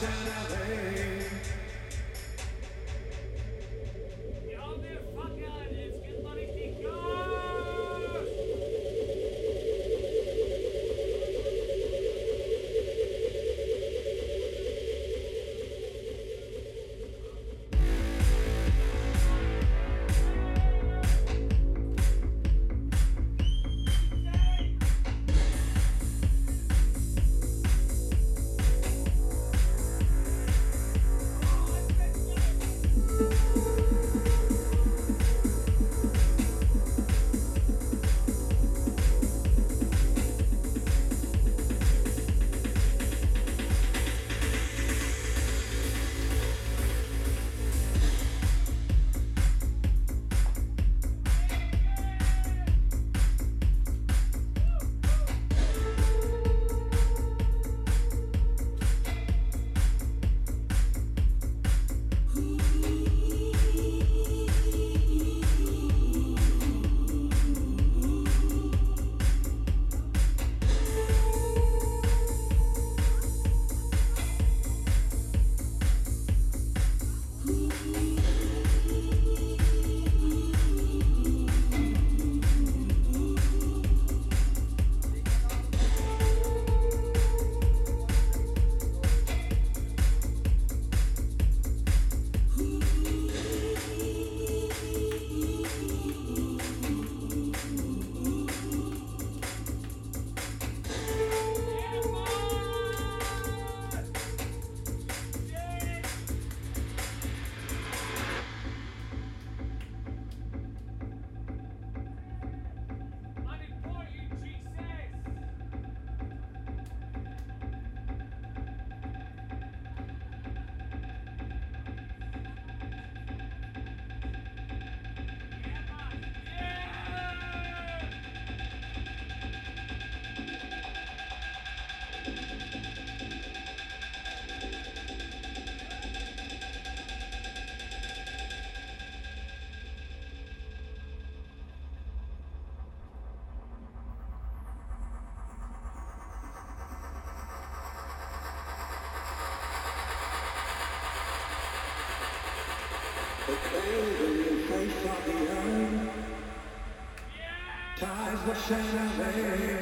Saturday. Hashanah.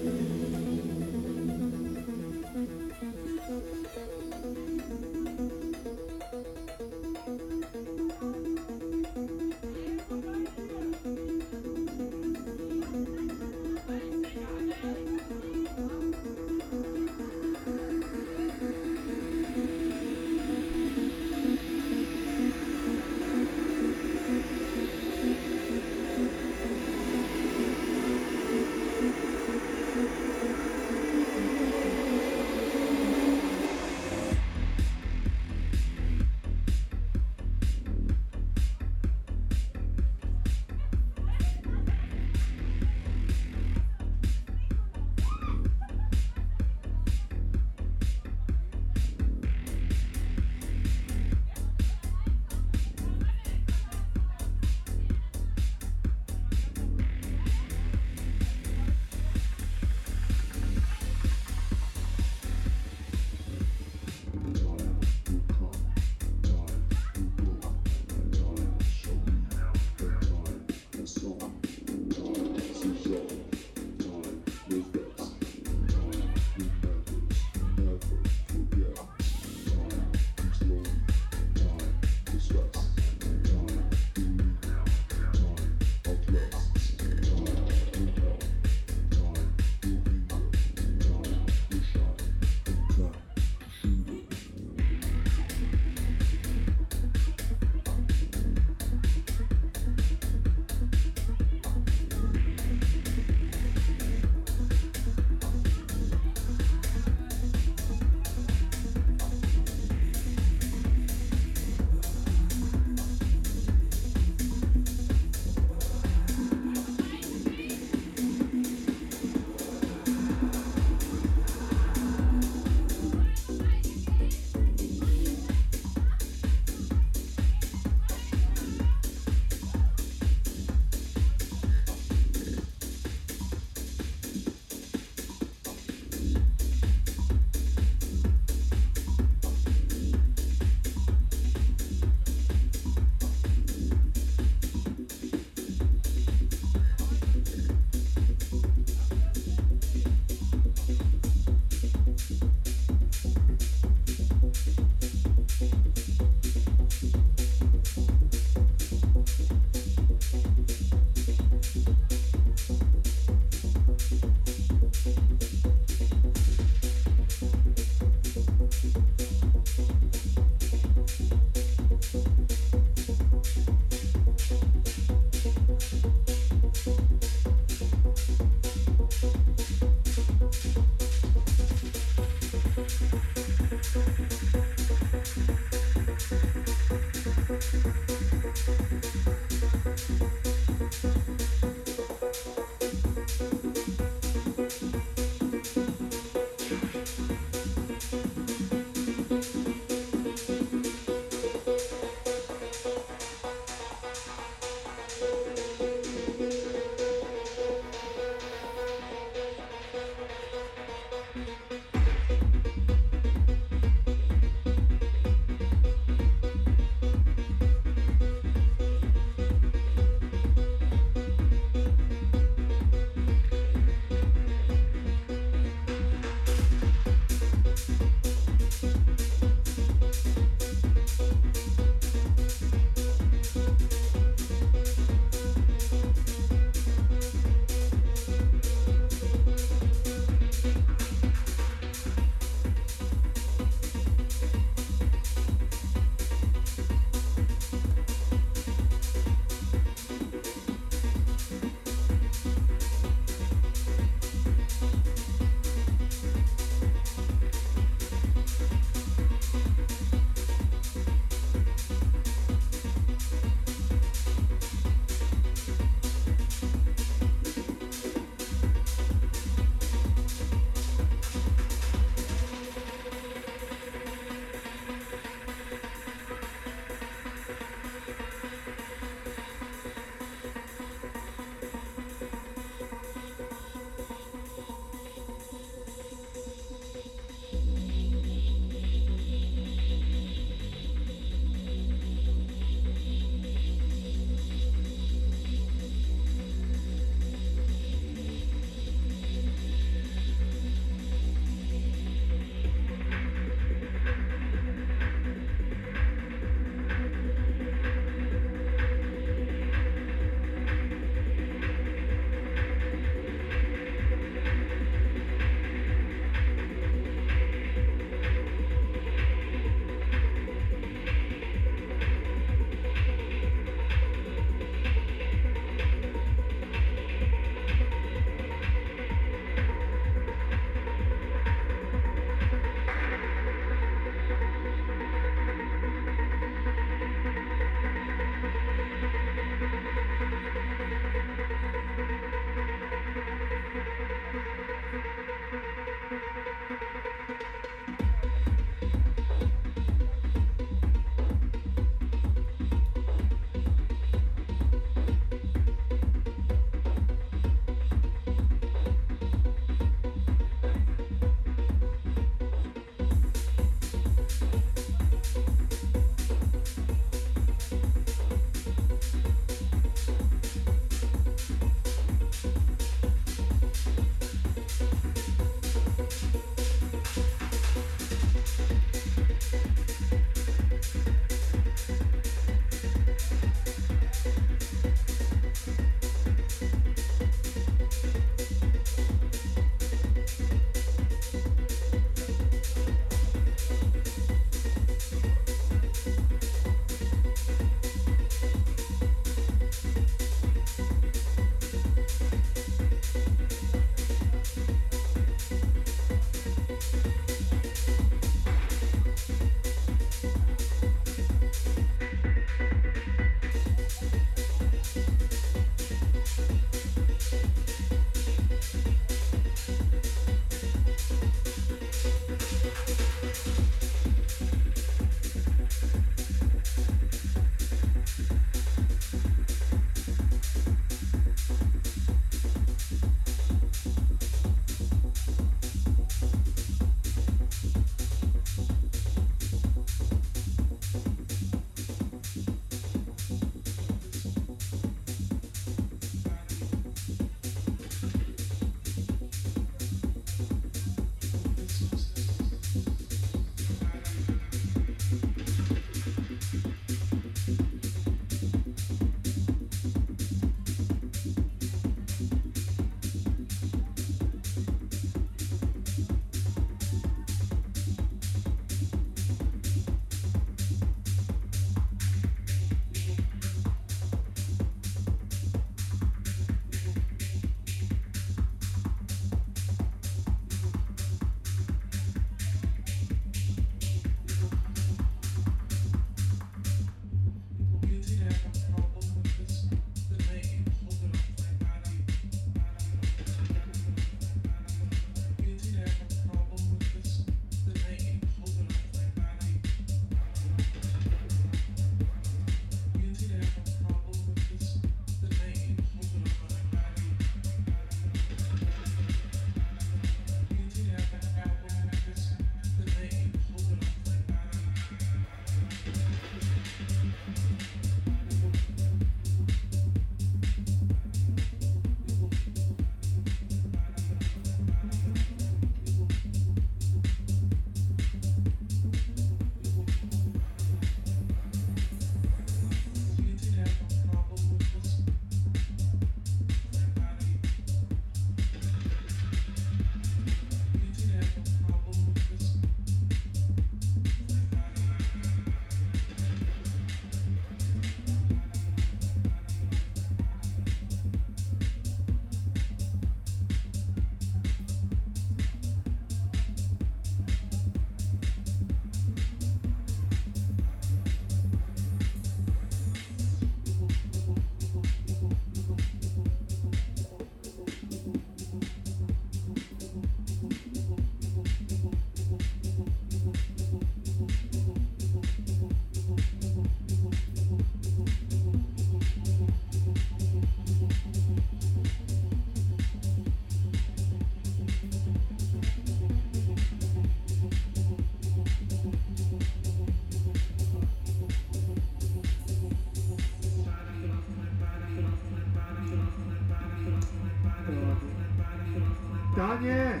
Daniel!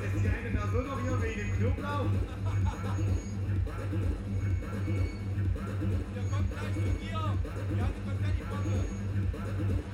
Ist die eine Person noch hier wegen dem Knoblauch? Der kommt gleich zu dir. Ja, die Konfettibombe.